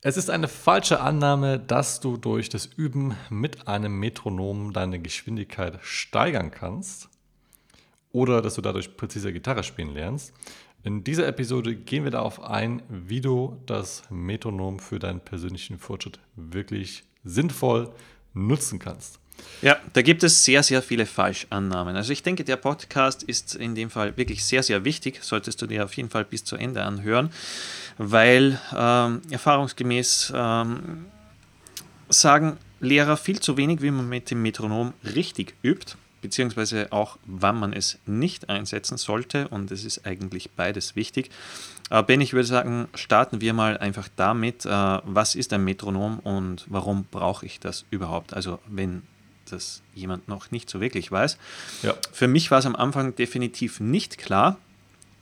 Es ist eine falsche Annahme, dass du durch das Üben mit einem Metronom deine Geschwindigkeit steigern kannst oder dass du dadurch präziser Gitarre spielen lernst. In dieser Episode gehen wir darauf ein, wie du das Metronom für deinen persönlichen Fortschritt wirklich sinnvoll nutzen kannst. Ja, da gibt es sehr, sehr viele Falschannahmen. Also ich denke, der Podcast ist in dem Fall wirklich sehr, sehr wichtig. Solltest du dir auf jeden Fall bis zu Ende anhören, weil ähm, erfahrungsgemäß ähm, sagen Lehrer viel zu wenig, wie man mit dem Metronom richtig übt, beziehungsweise auch, wann man es nicht einsetzen sollte. Und es ist eigentlich beides wichtig. Aber Ben, ich würde sagen, starten wir mal einfach damit, äh, was ist ein Metronom und warum brauche ich das überhaupt? Also wenn das jemand noch nicht so wirklich weiß. Ja. Für mich war es am Anfang definitiv nicht klar.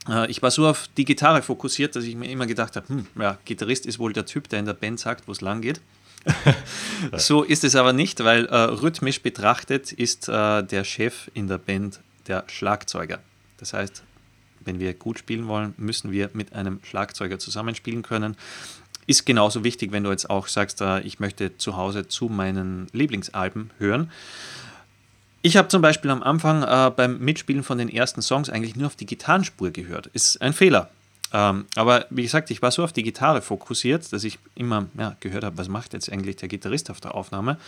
Äh, ich war so auf die Gitarre fokussiert, dass ich mir immer gedacht habe, hm, ja, Gitarrist ist wohl der Typ, der in der Band sagt, wo es lang geht. so ist es aber nicht, weil äh, rhythmisch betrachtet ist äh, der Chef in der Band der Schlagzeuger. Das heißt, wenn wir gut spielen wollen, müssen wir mit einem Schlagzeuger zusammenspielen können ist genauso wichtig, wenn du jetzt auch sagst, äh, ich möchte zu Hause zu meinen Lieblingsalben hören. Ich habe zum Beispiel am Anfang äh, beim Mitspielen von den ersten Songs eigentlich nur auf die Gitarrenspur gehört. Ist ein Fehler. Ähm, aber wie gesagt, ich war so auf die Gitarre fokussiert, dass ich immer ja, gehört habe, was macht jetzt eigentlich der Gitarrist auf der Aufnahme.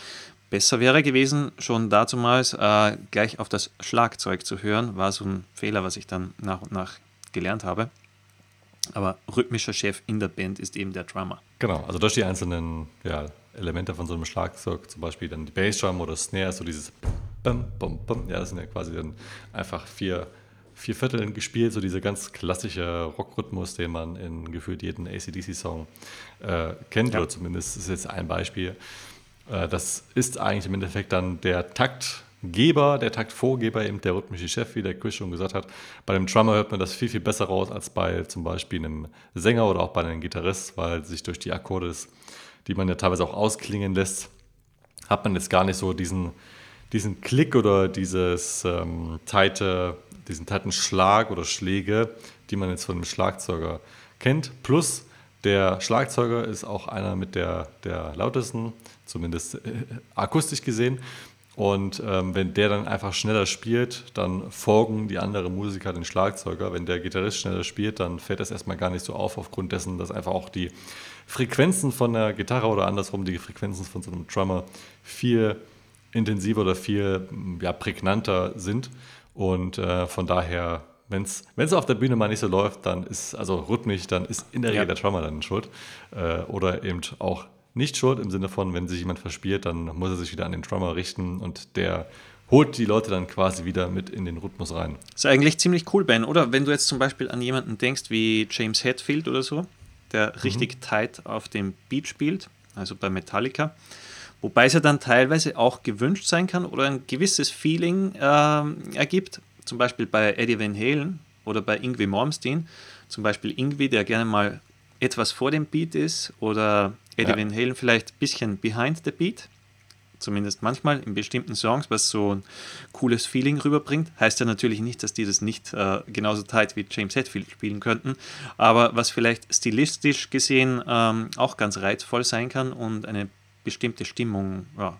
Besser wäre gewesen, schon dazumals äh, gleich auf das Schlagzeug zu hören. War so ein Fehler, was ich dann nach und nach gelernt habe. Aber rhythmischer Chef in der Band ist eben der Drummer. Genau, also durch die einzelnen ja, Elemente von so einem Schlagzeug, zum Beispiel dann die Bassdrum oder Snare, so dieses Bum, Bum, Bum, ja, das sind ja quasi dann einfach vier, vier Vierteln gespielt, so dieser ganz klassische Rockrhythmus, den man in gefühlt jedem ACDC-Song äh, kennt, ja. oder zumindest ist jetzt ein Beispiel. Äh, das ist eigentlich im Endeffekt dann der Takt, Geber, der Taktvorgeber, eben der rhythmische Chef, wie der Chris schon gesagt hat. Bei dem Drummer hört man das viel, viel besser raus als bei zum Beispiel einem Sänger oder auch bei einem Gitarrist, weil sich durch die Akkorde, die man ja teilweise auch ausklingen lässt, hat man jetzt gar nicht so diesen, diesen Klick oder dieses ähm, teite, diesen teiten Schlag oder Schläge, die man jetzt von einem Schlagzeuger kennt. Plus der Schlagzeuger ist auch einer mit der, der lautesten, zumindest äh, akustisch gesehen. Und ähm, wenn der dann einfach schneller spielt, dann folgen die anderen Musiker den Schlagzeuger. Wenn der Gitarrist schneller spielt, dann fällt das erstmal gar nicht so auf, aufgrund dessen, dass einfach auch die Frequenzen von der Gitarre oder andersrum die Frequenzen von so einem Drummer viel intensiver oder viel ja, prägnanter sind. Und äh, von daher, wenn es auf der Bühne mal nicht so läuft, dann ist, also rhythmisch, dann ist in der Regel ja. der Drummer dann schuld. Äh, oder eben auch nicht schuld im Sinne von, wenn sich jemand verspielt, dann muss er sich wieder an den Drummer richten und der holt die Leute dann quasi wieder mit in den Rhythmus rein. Das ist eigentlich ziemlich cool, Ben, oder? Wenn du jetzt zum Beispiel an jemanden denkst wie James Hetfield oder so, der mhm. richtig tight auf dem Beat spielt, also bei Metallica, wobei es ja dann teilweise auch gewünscht sein kann oder ein gewisses Feeling äh, ergibt, zum Beispiel bei Eddie Van Halen oder bei Ingwie Malmsteen, zum Beispiel Ingwie, der gerne mal etwas vor dem Beat ist oder Eddie ja. Van Halen vielleicht ein bisschen behind the beat, zumindest manchmal in bestimmten Songs, was so ein cooles Feeling rüberbringt. Heißt ja natürlich nicht, dass die das nicht äh, genauso tight wie James Hetfield spielen könnten, aber was vielleicht stilistisch gesehen ähm, auch ganz reizvoll sein kann und eine bestimmte Stimmung ja,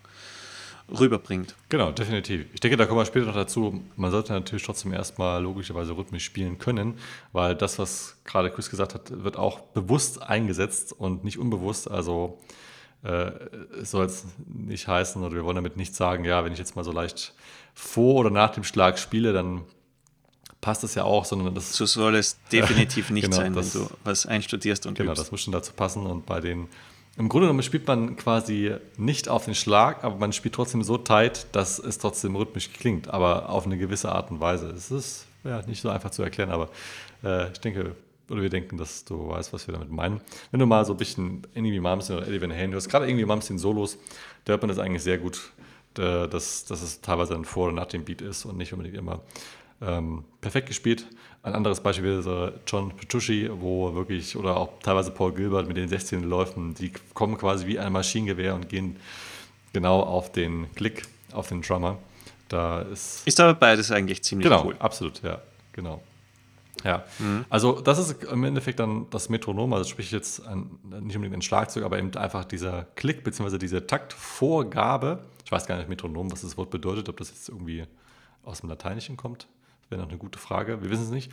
rüberbringt. Genau, definitiv. Ich denke, da kommen wir später noch dazu. Man sollte natürlich trotzdem erstmal logischerweise rhythmisch spielen können, weil das, was gerade Chris gesagt hat, wird auch bewusst eingesetzt und nicht unbewusst. Also äh, soll es nicht heißen oder wir wollen damit nicht sagen, ja, wenn ich jetzt mal so leicht vor oder nach dem Schlag spiele, dann passt es ja auch, sondern das. So soll es definitiv nicht genau, sein, das, wenn du was einstudierst und Genau, übst. das muss schon dazu passen und bei den im Grunde genommen spielt man quasi nicht auf den Schlag, aber man spielt trotzdem so tight, dass es trotzdem rhythmisch klingt, aber auf eine gewisse Art und Weise. Es ist ja nicht so einfach zu erklären, aber äh, ich denke, oder wir denken, dass du weißt, was wir damit meinen. Wenn du mal so ein bisschen irgendwie Malmsteen oder Eddie Van Halen hörst, gerade irgendwie Malmsteen Solos, da hört man das eigentlich sehr gut, äh, dass, dass es teilweise ein Vor- und nach dem Beat ist und nicht unbedingt immer ähm, perfekt gespielt. Ein anderes Beispiel wäre John Petrucci, wo wirklich, oder auch teilweise Paul Gilbert mit den 16 Läufen, die kommen quasi wie ein Maschinengewehr und gehen genau auf den Klick, auf den Drummer. Da ist, ist aber beides eigentlich ziemlich genau, cool. Absolut, ja, genau. Ja, mhm. also das ist im Endeffekt dann das Metronom, also sprich jetzt ein, nicht unbedingt ein Schlagzeug, aber eben einfach dieser Klick bzw. diese Taktvorgabe. Ich weiß gar nicht, Metronom, was das Wort bedeutet, ob das jetzt irgendwie aus dem Lateinischen kommt. Wäre noch eine gute Frage, wir wissen es nicht.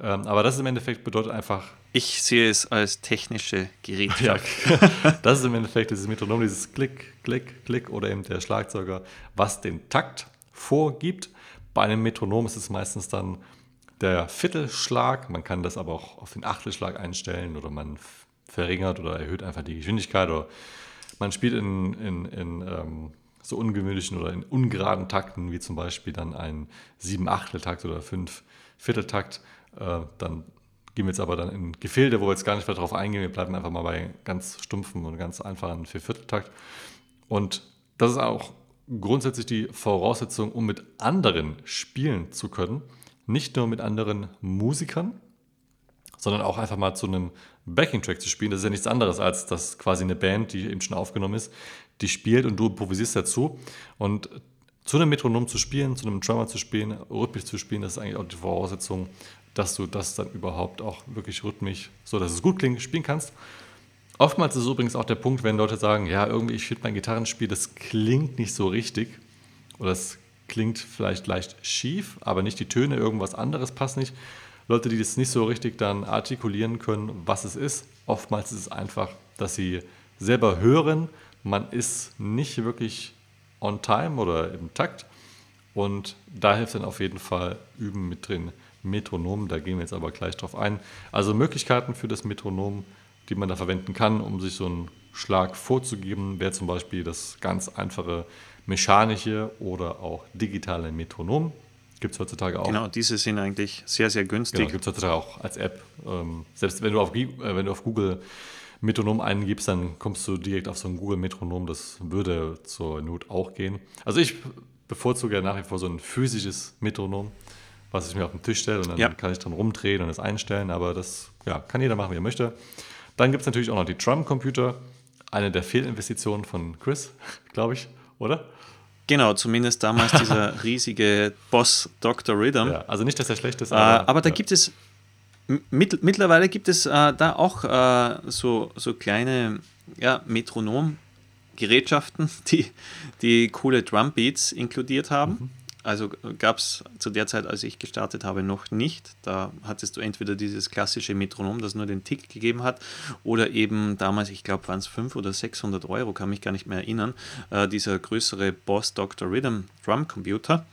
Ähm, aber das ist im Endeffekt bedeutet einfach. Ich sehe es als technische Geräte. ja, das ist im Endeffekt dieses Metronom, dieses Klick, Klick, Klick oder eben der Schlagzeuger, was den Takt vorgibt. Bei einem Metronom ist es meistens dann der Viertelschlag. Man kann das aber auch auf den Achtelschlag einstellen oder man verringert oder erhöht einfach die Geschwindigkeit oder man spielt in, in, in ähm, so ungewöhnlichen oder in ungeraden Takten, wie zum Beispiel dann ein sieben Achteltakt oder fünf Vierteltakt. Äh, dann gehen wir jetzt aber dann in Gefilde, wo wir jetzt gar nicht mehr drauf eingehen. Wir bleiben einfach mal bei ganz stumpfen und ganz einfachen Viervierteltakt. Und das ist auch grundsätzlich die Voraussetzung, um mit anderen spielen zu können nicht nur mit anderen Musikern, sondern auch einfach mal zu einem Backing-Track zu spielen. Das ist ja nichts anderes als dass quasi eine Band, die eben schon aufgenommen ist, die spielt und du improvisierst dazu. Und zu einem Metronom zu spielen, zu einem Drummer zu spielen, rhythmisch zu spielen, das ist eigentlich auch die Voraussetzung, dass du das dann überhaupt auch wirklich rhythmisch, so dass es gut klingt, spielen kannst. Oftmals ist es übrigens auch der Punkt, wenn Leute sagen, ja, irgendwie, ich finde mein Gitarrenspiel, das klingt nicht so richtig oder es klingt vielleicht leicht schief, aber nicht die Töne, irgendwas anderes passt nicht. Leute, die das nicht so richtig dann artikulieren können, was es ist, oftmals ist es einfach, dass sie selber hören, man ist nicht wirklich on time oder im Takt und da hilft dann auf jeden Fall Üben mit drin. Metronom, da gehen wir jetzt aber gleich drauf ein. Also Möglichkeiten für das Metronom, die man da verwenden kann, um sich so einen Schlag vorzugeben, wäre zum Beispiel das ganz einfache mechanische oder auch digitale Metronom. Gibt es heutzutage auch. Genau, diese sind eigentlich sehr, sehr günstig. Genau, gibt es heutzutage auch als App. Ähm, selbst wenn du, auf, äh, wenn du auf Google Metronom eingibst, dann kommst du direkt auf so ein Google Metronom. Das würde zur Not auch gehen. Also ich bevorzuge ja nach wie vor so ein physisches Metronom, was ich mir auf den Tisch stelle und dann ja. kann ich dran rumdrehen und es einstellen. Aber das ja, kann jeder machen, wie er möchte. Dann gibt es natürlich auch noch die Drum-Computer. Eine der Fehlinvestitionen von Chris, glaube ich, oder? Genau, zumindest damals dieser riesige Boss Dr. Rhythm. Ja, also nicht, dass er schlecht ist. Aber, äh, aber da ja. gibt es, mit, mittlerweile gibt es äh, da auch äh, so, so kleine ja, Metronom-Gerätschaften, die, die coole Drumbeats inkludiert haben. Mhm. Also gab es zu der Zeit, als ich gestartet habe, noch nicht. Da hattest du entweder dieses klassische Metronom, das nur den Tick gegeben hat, oder eben damals, ich glaube, waren es 500 oder 600 Euro, kann mich gar nicht mehr erinnern, äh, dieser größere Boss Dr. Rhythm Drum Computer.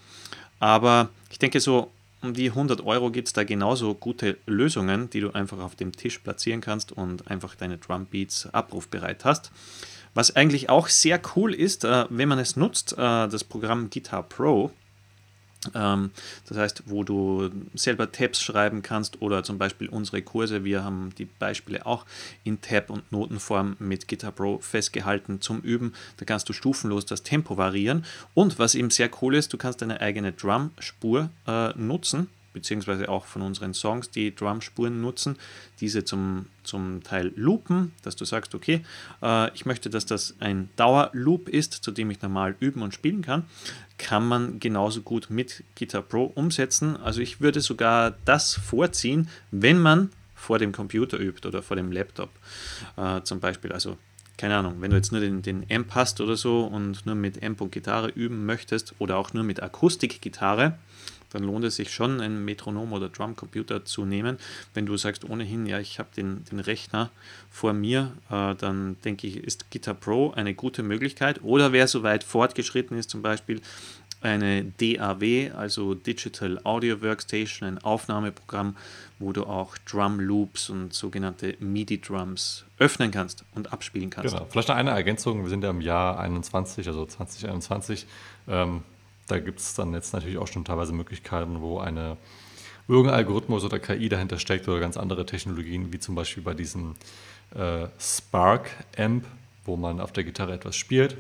Aber ich denke, so um die 100 Euro gibt es da genauso gute Lösungen, die du einfach auf dem Tisch platzieren kannst und einfach deine Drum Beats abrufbereit hast. Was eigentlich auch sehr cool ist, äh, wenn man es nutzt, äh, das Programm Guitar Pro, das heißt, wo du selber Tabs schreiben kannst oder zum Beispiel unsere Kurse. Wir haben die Beispiele auch in Tab- und Notenform mit Guitar Pro festgehalten zum Üben. Da kannst du stufenlos das Tempo variieren. Und was eben sehr cool ist, du kannst deine eigene Drum-Spur äh, nutzen beziehungsweise auch von unseren Songs die Drumspuren nutzen, diese zum, zum Teil loopen, dass du sagst, okay, äh, ich möchte, dass das ein Dauerloop ist, zu dem ich normal üben und spielen kann, kann man genauso gut mit Guitar Pro umsetzen. Also ich würde sogar das vorziehen, wenn man vor dem Computer übt oder vor dem Laptop äh, zum Beispiel. Also keine Ahnung, wenn du jetzt nur den, den Amp hast oder so und nur mit Amp und Gitarre üben möchtest oder auch nur mit Akustikgitarre, dann lohnt es sich schon, einen Metronom oder Drumcomputer zu nehmen. Wenn du sagst ohnehin, ja, ich habe den, den Rechner vor mir, äh, dann denke ich, ist Guitar Pro eine gute Möglichkeit. Oder wer so weit fortgeschritten ist, zum Beispiel eine DAW, also Digital Audio Workstation, ein Aufnahmeprogramm, wo du auch Drum Loops und sogenannte MIDI Drums öffnen kannst und abspielen kannst. Genau. Vielleicht noch eine Ergänzung. Wir sind ja im Jahr 21, also 2021. Ähm, da gibt es dann jetzt natürlich auch schon teilweise Möglichkeiten, wo eine irgendein Algorithmus oder KI dahinter steckt oder ganz andere Technologien, wie zum Beispiel bei diesem äh, Spark Amp, wo man auf der Gitarre etwas spielt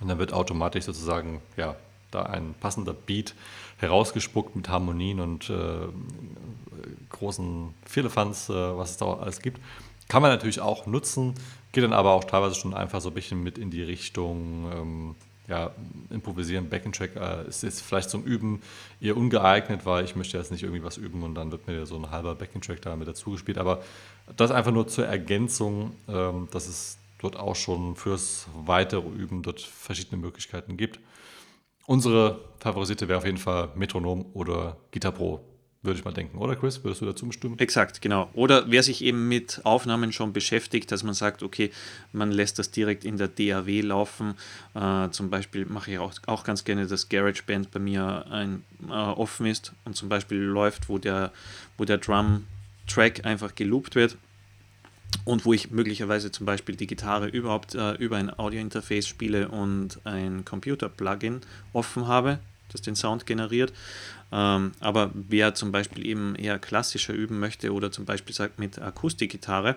und dann wird automatisch sozusagen ja, da ein passender Beat herausgespuckt mit Harmonien und äh, großen Firlefanz, äh, was es da alles gibt. Kann man natürlich auch nutzen, geht dann aber auch teilweise schon einfach so ein bisschen mit in die Richtung, ähm, ja, improvisieren, Backing-Track äh, ist jetzt vielleicht zum Üben eher ungeeignet, weil ich möchte jetzt nicht irgendwie was üben und dann wird mir so ein halber Backing-Track da mit dazu gespielt. Aber das einfach nur zur Ergänzung, ähm, dass es dort auch schon fürs weitere Üben dort verschiedene Möglichkeiten gibt. Unsere favorisierte wäre auf jeden Fall Metronom oder Guitar Pro würde ich mal denken, oder Chris? Würdest du dazu bestimmen? Exakt, genau. Oder wer sich eben mit Aufnahmen schon beschäftigt, dass man sagt, okay, man lässt das direkt in der DAW laufen. Äh, zum Beispiel mache ich auch, auch ganz gerne, dass GarageBand bei mir ein, äh, offen ist und zum Beispiel läuft, wo der, wo der Drum-Track einfach geloopt wird und wo ich möglicherweise zum Beispiel die Gitarre überhaupt äh, über ein Audio-Interface spiele und ein Computer-Plugin offen habe, das den Sound generiert. Ähm, aber wer zum Beispiel eben eher klassischer üben möchte oder zum Beispiel sagt mit Akustikgitarre,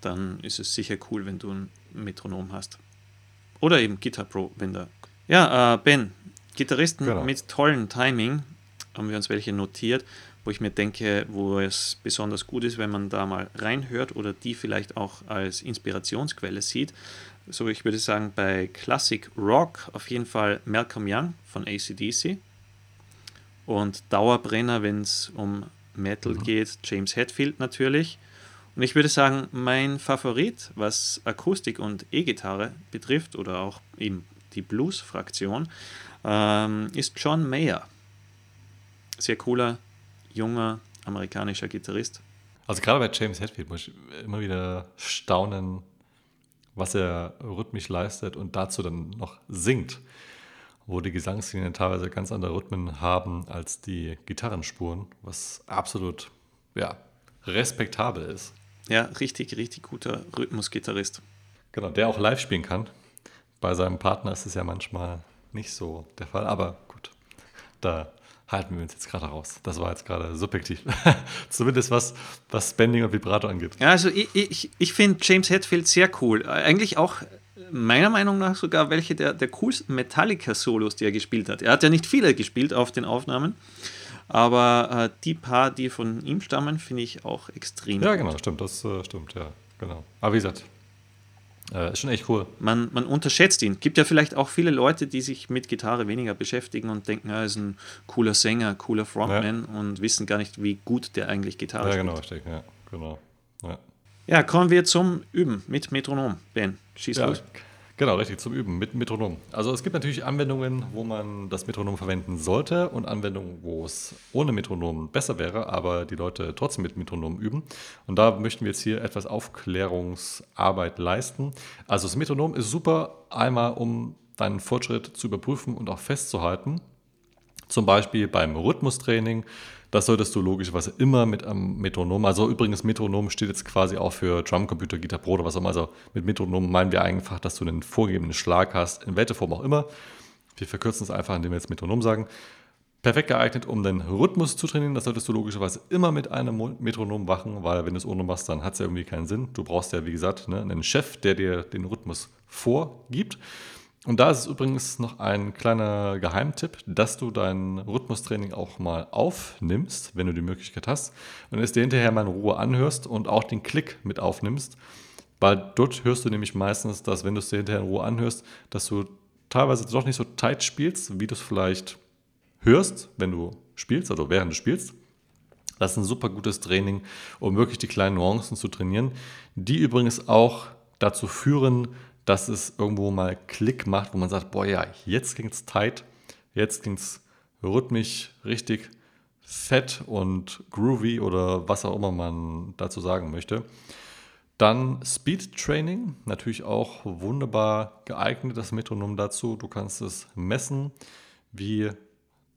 dann ist es sicher cool, wenn du ein Metronom hast. Oder eben Guitar Pro, wenn da. Ja, äh, Ben, Gitarristen genau. mit tollem Timing, haben wir uns welche notiert, wo ich mir denke, wo es besonders gut ist, wenn man da mal reinhört oder die vielleicht auch als Inspirationsquelle sieht. So, ich würde sagen, bei Classic Rock auf jeden Fall Malcolm Young von ACDC. Und Dauerbrenner, wenn es um Metal mhm. geht, James Hetfield natürlich. Und ich würde sagen, mein Favorit, was Akustik und E-Gitarre betrifft, oder auch eben die Blues-Fraktion, ähm, ist John Mayer. Sehr cooler, junger amerikanischer Gitarrist. Also gerade bei James Hetfield muss ich immer wieder staunen, was er rhythmisch leistet und dazu dann noch singt wo die Gesangslinien teilweise ganz andere Rhythmen haben als die Gitarrenspuren, was absolut ja, respektabel ist. Ja, richtig, richtig guter Rhythmusgitarrist. Genau, der auch live spielen kann. Bei seinem Partner ist es ja manchmal nicht so der Fall, aber gut, da halten wir uns jetzt gerade raus. Das war jetzt gerade subjektiv. Zumindest was, was Bending und Vibrato angeht. Ja, also ich, ich, ich finde James Hetfield sehr cool. Eigentlich auch meiner Meinung nach sogar welche der, der coolsten Metallica-Solos, die er gespielt hat. Er hat ja nicht viele gespielt auf den Aufnahmen, aber äh, die paar, die von ihm stammen, finde ich auch extrem Ja, genau, stimmt, das äh, stimmt, ja, genau. Aber wie gesagt, äh, ist schon echt cool. Man, man unterschätzt ihn. Gibt ja vielleicht auch viele Leute, die sich mit Gitarre weniger beschäftigen und denken, er ist ein cooler Sänger, cooler Frontman ja. und wissen gar nicht, wie gut der eigentlich Gitarre ja, genau, spielt. Ja, genau, ja. Ja, kommen wir zum Üben mit Metronom. Ben, schieß ja, los. Genau, richtig, zum Üben mit Metronom. Also es gibt natürlich Anwendungen, wo man das Metronom verwenden sollte und Anwendungen, wo es ohne Metronom besser wäre, aber die Leute trotzdem mit Metronom üben. Und da möchten wir jetzt hier etwas Aufklärungsarbeit leisten. Also das Metronom ist super, einmal um deinen Fortschritt zu überprüfen und auch festzuhalten. Zum Beispiel beim Rhythmustraining das solltest du logischerweise immer mit einem Metronom, also übrigens Metronom steht jetzt quasi auch für Drumcomputer, Gitarre Pro oder was auch immer. Also mit Metronom meinen wir einfach, dass du einen vorgegebenen Schlag hast, in welcher Form auch immer. Wir verkürzen es einfach, indem wir jetzt Metronom sagen. Perfekt geeignet, um den Rhythmus zu trainieren. Das solltest du logischerweise immer mit einem Metronom machen, weil wenn du es ohne machst, dann hat es ja irgendwie keinen Sinn. Du brauchst ja, wie gesagt, ne, einen Chef, der dir den Rhythmus vorgibt. Und da ist es übrigens noch ein kleiner Geheimtipp, dass du dein Rhythmustraining auch mal aufnimmst, wenn du die Möglichkeit hast, und es dir hinterher mal in Ruhe anhörst und auch den Klick mit aufnimmst, weil dort hörst du nämlich meistens, dass wenn du es dir hinterher in Ruhe anhörst, dass du teilweise doch nicht so tight spielst, wie du es vielleicht hörst, wenn du spielst, also während du spielst. Das ist ein super gutes Training, um wirklich die kleinen Nuancen zu trainieren, die übrigens auch dazu führen, dass es irgendwo mal Klick macht, wo man sagt, boah ja, jetzt ging es tight, jetzt ging es rhythmisch richtig fett und groovy oder was auch immer man dazu sagen möchte. Dann Speed Training, natürlich auch wunderbar geeignet, das Metronom dazu. Du kannst es messen, wie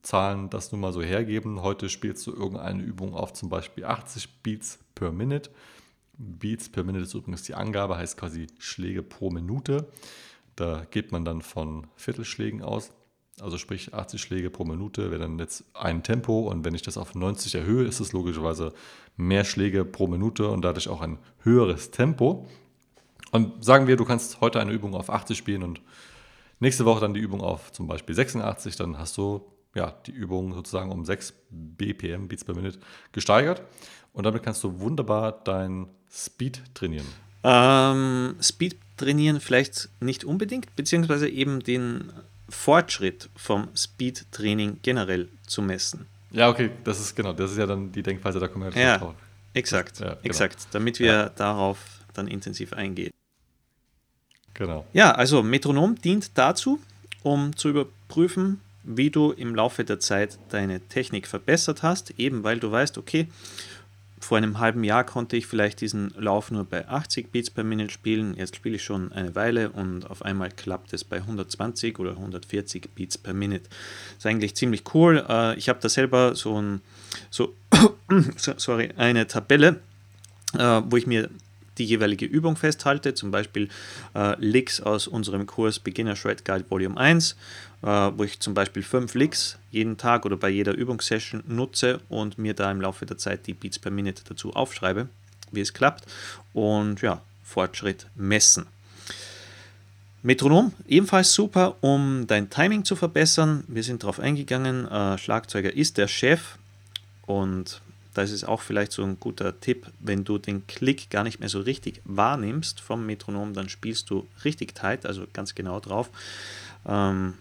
Zahlen das nun mal so hergeben. Heute spielst du irgendeine Übung auf zum Beispiel 80 Beats per Minute. Beats per Minute ist übrigens die Angabe, heißt quasi Schläge pro Minute. Da geht man dann von Viertelschlägen aus. Also sprich 80 Schläge pro Minute wäre dann jetzt ein Tempo und wenn ich das auf 90 erhöhe, ist es logischerweise mehr Schläge pro Minute und dadurch auch ein höheres Tempo. Und sagen wir, du kannst heute eine Übung auf 80 spielen und nächste Woche dann die Übung auf zum Beispiel 86, dann hast du ja, die Übung sozusagen um 6 BPM, Beats per Minute, gesteigert. Und damit kannst du wunderbar dein Speed trainieren. Ähm, Speed trainieren vielleicht nicht unbedingt, beziehungsweise eben den Fortschritt vom Speed-Training generell zu messen. Ja, okay, das ist genau, das ist ja dann die Denkweise, da kommen wir ja drauf. Exakt, ja, genau. exakt, damit wir ja. darauf dann intensiv eingehen. Genau. Ja, also Metronom dient dazu, um zu überprüfen, wie du im Laufe der Zeit deine Technik verbessert hast, eben weil du weißt, okay, vor einem halben Jahr konnte ich vielleicht diesen Lauf nur bei 80 Beats per Minute spielen. Jetzt spiele ich schon eine Weile und auf einmal klappt es bei 120 oder 140 Beats per Minute. Das ist eigentlich ziemlich cool. Äh, ich habe da selber so, ein, so sorry, eine Tabelle, äh, wo ich mir die jeweilige Übung festhalte, zum Beispiel äh, Licks aus unserem Kurs Beginner Shred Guide Volume 1, äh, wo ich zum Beispiel fünf Licks jeden Tag oder bei jeder Übungssession nutze und mir da im Laufe der Zeit die Beats per Minute dazu aufschreibe, wie es klappt und ja, Fortschritt messen. Metronom, ebenfalls super, um dein Timing zu verbessern. Wir sind darauf eingegangen. Äh, Schlagzeuger ist der Chef und das ist auch vielleicht so ein guter Tipp, wenn du den Klick gar nicht mehr so richtig wahrnimmst vom Metronom, dann spielst du richtig tight, also ganz genau drauf. Ähm,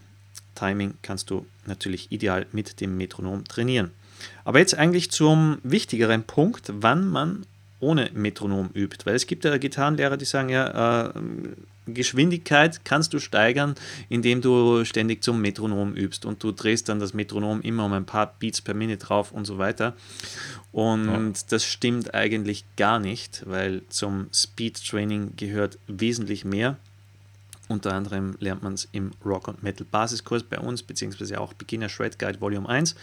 Timing kannst du natürlich ideal mit dem Metronom trainieren. Aber jetzt eigentlich zum wichtigeren Punkt, wann man ohne Metronom übt. Weil es gibt ja Gitarrenlehrer, die sagen ja, äh, Geschwindigkeit kannst du steigern, indem du ständig zum Metronom übst und du drehst dann das Metronom immer um ein paar Beats per Minute drauf und so weiter. Und ja. das stimmt eigentlich gar nicht, weil zum Speed Training gehört wesentlich mehr. Unter anderem lernt man es im Rock und Metal Basiskurs bei uns, beziehungsweise auch Beginner Shred Guide Volume 1.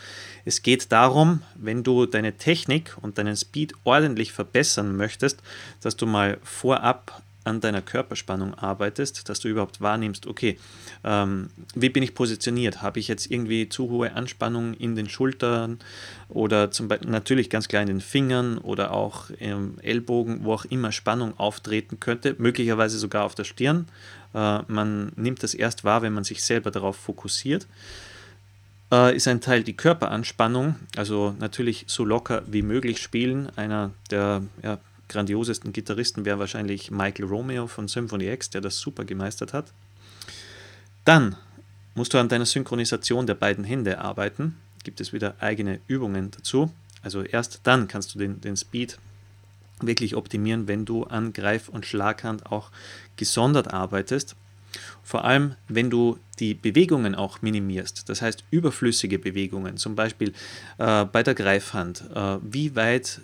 Es geht darum, wenn du deine Technik und deinen Speed ordentlich verbessern möchtest, dass du mal vorab an deiner Körperspannung arbeitest, dass du überhaupt wahrnimmst, okay, ähm, wie bin ich positioniert? Habe ich jetzt irgendwie zu hohe Anspannung in den Schultern oder zum Beispiel natürlich ganz klar in den Fingern oder auch im Ellbogen, wo auch immer Spannung auftreten könnte, möglicherweise sogar auf der Stirn. Äh, man nimmt das erst wahr, wenn man sich selber darauf fokussiert äh, ist ein Teil die Körperanspannung, also natürlich so locker wie möglich spielen. Einer der ja, grandiosesten Gitarristen wäre wahrscheinlich Michael Romeo von Symphony X, der das super gemeistert hat. Dann musst du an deiner Synchronisation der beiden Hände arbeiten. Gibt es wieder eigene Übungen dazu. Also erst dann kannst du den, den Speed wirklich optimieren, wenn du an Greif- und Schlaghand auch gesondert arbeitest. Vor allem, wenn du die Bewegungen auch minimierst, das heißt überflüssige Bewegungen, zum Beispiel äh, bei der Greifhand, äh, wie weit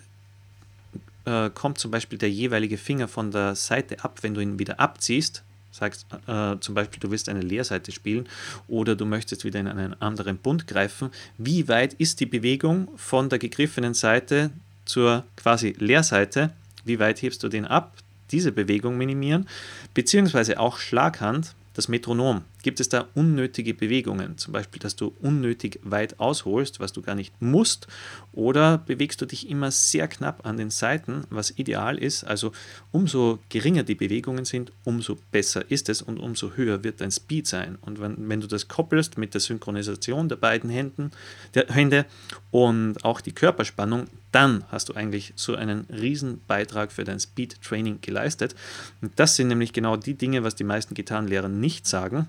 äh, kommt zum Beispiel der jeweilige Finger von der Seite ab, wenn du ihn wieder abziehst, sagst äh, zum Beispiel, du willst eine Leerseite spielen oder du möchtest wieder in einen anderen Bund greifen, wie weit ist die Bewegung von der gegriffenen Seite zur quasi Leerseite, wie weit hebst du den ab, diese Bewegung minimieren, beziehungsweise auch Schlaghand, das Metronom. Gibt es da unnötige Bewegungen, zum Beispiel, dass du unnötig weit ausholst, was du gar nicht musst, oder bewegst du dich immer sehr knapp an den Seiten, was ideal ist? Also umso geringer die Bewegungen sind, umso besser ist es und umso höher wird dein Speed sein. Und wenn, wenn du das koppelst mit der Synchronisation der beiden Händen, der Hände und auch die Körperspannung, dann hast du eigentlich so einen riesen Beitrag für dein Speed-Training geleistet. Und das sind nämlich genau die Dinge, was die meisten Gitarrenlehrer nicht sagen.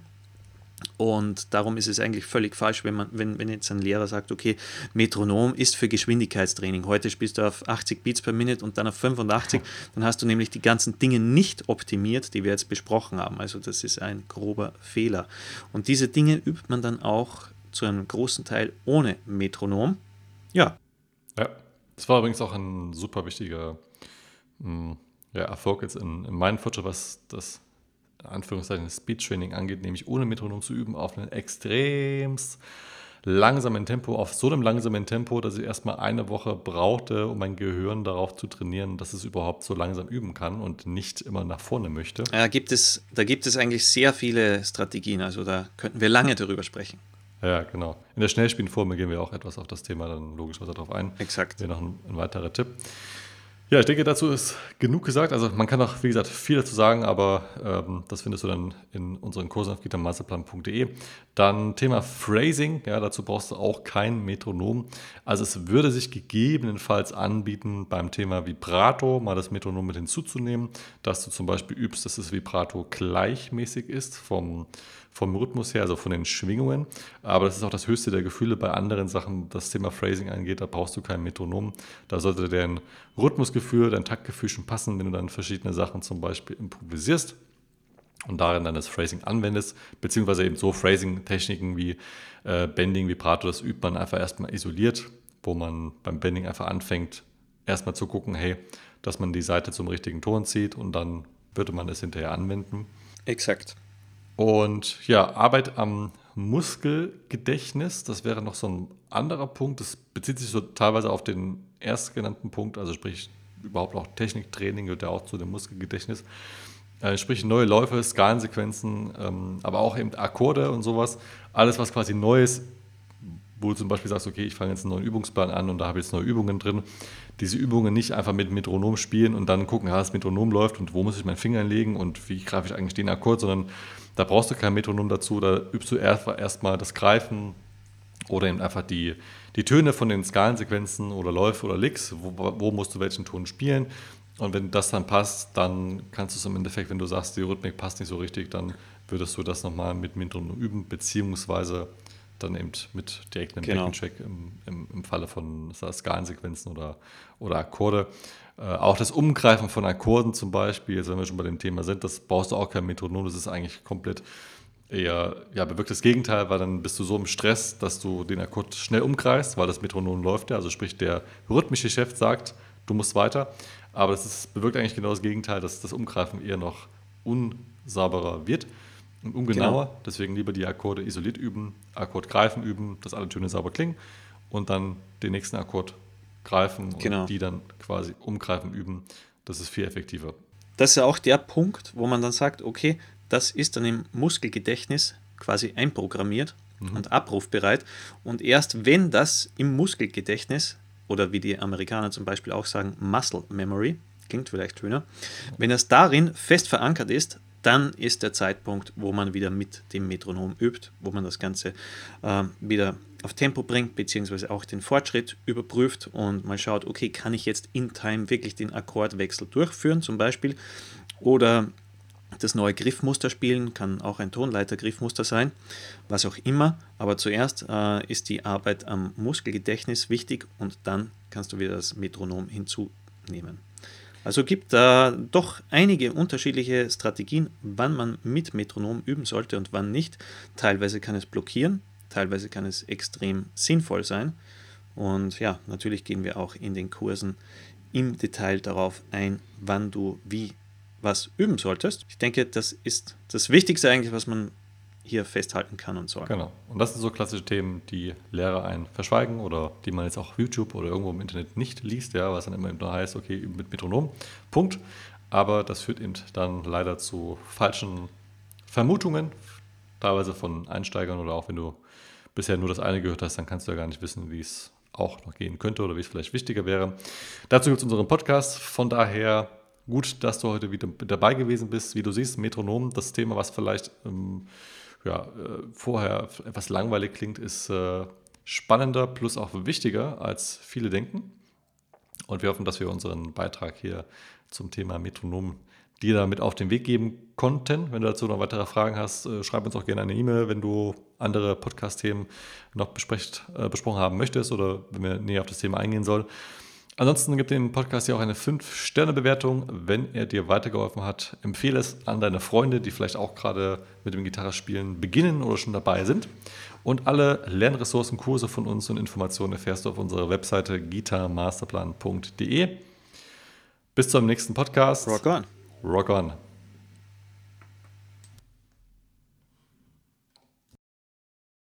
Und darum ist es eigentlich völlig falsch, wenn, man, wenn, wenn jetzt ein Lehrer sagt, okay, Metronom ist für Geschwindigkeitstraining. Heute spielst du auf 80 Beats per Minute und dann auf 85. Dann hast du nämlich die ganzen Dinge nicht optimiert, die wir jetzt besprochen haben. Also das ist ein grober Fehler. Und diese Dinge übt man dann auch zu einem großen Teil ohne Metronom. Ja. Ja, das war übrigens auch ein super wichtiger hm, ja, Erfolg jetzt in, in meinem Fortschritt, was das Anführungszeichen Speed-Training angeht, nämlich ohne Metronom zu üben, auf einem extrem langsamen Tempo, auf so einem langsamen Tempo, dass ich erstmal eine Woche brauchte, um mein Gehirn darauf zu trainieren, dass es überhaupt so langsam üben kann und nicht immer nach vorne möchte. Ja, gibt es, da gibt es eigentlich sehr viele Strategien, also da könnten wir lange darüber sprechen. Ja, genau. In der Schnellspielformel gehen wir auch etwas auf das Thema dann logischerweise darauf ein. Exakt. Hier noch ein, ein weiterer Tipp. Ja, ich denke, dazu ist genug gesagt. Also man kann auch, wie gesagt, viel dazu sagen, aber ähm, das findest du dann in unseren Kursen auf gitarmasterplan.de. Dann Thema Phrasing, ja, dazu brauchst du auch kein Metronom. Also es würde sich gegebenenfalls anbieten, beim Thema Vibrato mal das Metronom mit hinzuzunehmen, dass du zum Beispiel übst, dass das Vibrato gleichmäßig ist vom vom Rhythmus her, also von den Schwingungen. Aber das ist auch das höchste der Gefühle bei anderen Sachen, das Thema Phrasing angeht. Da brauchst du kein Metronom. Da sollte dein Rhythmusgefühl, dein Taktgefühl schon passen, wenn du dann verschiedene Sachen zum Beispiel improvisierst und darin dann das Phrasing anwendest, beziehungsweise eben so Phrasing-Techniken wie äh, Bending, Vibrato, das übt man einfach erstmal isoliert, wo man beim Bending einfach anfängt, erstmal zu gucken, hey, dass man die Seite zum richtigen Ton zieht und dann würde man es hinterher anwenden. Exakt. Und ja, Arbeit am Muskelgedächtnis, das wäre noch so ein anderer Punkt. Das bezieht sich so teilweise auf den erstgenannten Punkt, also sprich überhaupt auch Techniktraining gehört ja auch zu dem Muskelgedächtnis. Äh, sprich neue Läufe, Skalensequenzen, ähm, aber auch eben Akkorde und sowas. Alles, was quasi neu ist, wo du zum Beispiel sagst, okay, ich fange jetzt einen neuen Übungsplan an und da habe ich jetzt neue Übungen drin. Diese Übungen nicht einfach mit Metronom spielen und dann gucken, ja, das Metronom läuft und wo muss ich meinen Finger legen und wie greife ich eigentlich den Akkord, sondern da brauchst du kein Metronom dazu, da übst du erstmal erst das Greifen oder eben einfach die, die Töne von den Skalensequenzen oder Läufe oder Licks, wo, wo musst du welchen Ton spielen. Und wenn das dann passt, dann kannst du es im Endeffekt, wenn du sagst, die Rhythmik passt nicht so richtig, dann würdest du das nochmal mit Metronom üben, beziehungsweise dann eben mit direkt einem genau. Backing-Check im, im, im, Falle von Skalensequenzen oder, oder Akkorde. Äh, auch das Umgreifen von Akkorden zum Beispiel, jetzt wenn wir schon bei dem Thema sind, das brauchst du auch kein Metronom, das ist eigentlich komplett eher, ja, bewirkt das Gegenteil, weil dann bist du so im Stress, dass du den Akkord schnell umkreist, weil das Metronom läuft ja, also sprich der rhythmische Chef sagt, du musst weiter, aber das ist, bewirkt eigentlich genau das Gegenteil, dass das Umgreifen eher noch unsauberer wird und ungenauer, genau. deswegen lieber die Akkorde isoliert üben, Akkord greifen üben, dass alle Töne sauber klingen und dann den nächsten Akkord greifen genau. und die dann quasi umgreifen üben. Das ist viel effektiver. Das ist ja auch der Punkt, wo man dann sagt, okay, das ist dann im Muskelgedächtnis quasi einprogrammiert mhm. und abrufbereit. Und erst wenn das im Muskelgedächtnis oder wie die Amerikaner zum Beispiel auch sagen, Muscle Memory, klingt vielleicht schöner, wenn das darin fest verankert ist, dann ist der Zeitpunkt, wo man wieder mit dem Metronom übt, wo man das Ganze äh, wieder auf Tempo bringt, beziehungsweise auch den Fortschritt überprüft und mal schaut, okay, kann ich jetzt in Time wirklich den Akkordwechsel durchführen, zum Beispiel, oder das neue Griffmuster spielen, kann auch ein Tonleiter-Griffmuster sein, was auch immer, aber zuerst äh, ist die Arbeit am Muskelgedächtnis wichtig und dann kannst du wieder das Metronom hinzunehmen. Also gibt da doch einige unterschiedliche Strategien, wann man mit Metronom üben sollte und wann nicht. Teilweise kann es blockieren, teilweise kann es extrem sinnvoll sein. Und ja, natürlich gehen wir auch in den Kursen im Detail darauf ein, wann du wie was üben solltest. Ich denke, das ist das Wichtigste eigentlich, was man hier festhalten kann und soll. Genau. Und das sind so klassische Themen, die Lehrer einen verschweigen oder die man jetzt auch auf YouTube oder irgendwo im Internet nicht liest, ja, was dann immer nur heißt, okay, üben mit Metronom. Punkt. Aber das führt eben dann leider zu falschen Vermutungen, teilweise von Einsteigern oder auch wenn du bisher nur das eine gehört hast, dann kannst du ja gar nicht wissen, wie es auch noch gehen könnte oder wie es vielleicht wichtiger wäre. Dazu gibt es unseren Podcast. Von daher gut, dass du heute wieder dabei gewesen bist. Wie du siehst, Metronom, das Thema, was vielleicht ähm, ja, äh, vorher etwas langweilig klingt, ist äh, spannender plus auch wichtiger, als viele denken. Und wir hoffen, dass wir unseren Beitrag hier zum Thema Metronom dir damit auf den Weg geben konnten. Wenn du dazu noch weitere Fragen hast, äh, schreib uns auch gerne eine E-Mail, wenn du andere Podcast-Themen noch besprecht, äh, besprochen haben möchtest oder wenn wir näher auf das Thema eingehen sollen. Ansonsten gibt dem Podcast ja auch eine 5-Sterne-Bewertung. Wenn er dir weitergeholfen hat, empfehle es an deine Freunde, die vielleicht auch gerade mit dem Gitarrespielen beginnen oder schon dabei sind. Und alle Lernressourcen, Kurse von uns und Informationen erfährst du auf unserer Webseite gitarmasterplan.de. Bis zum nächsten Podcast. Rock on. Rock on.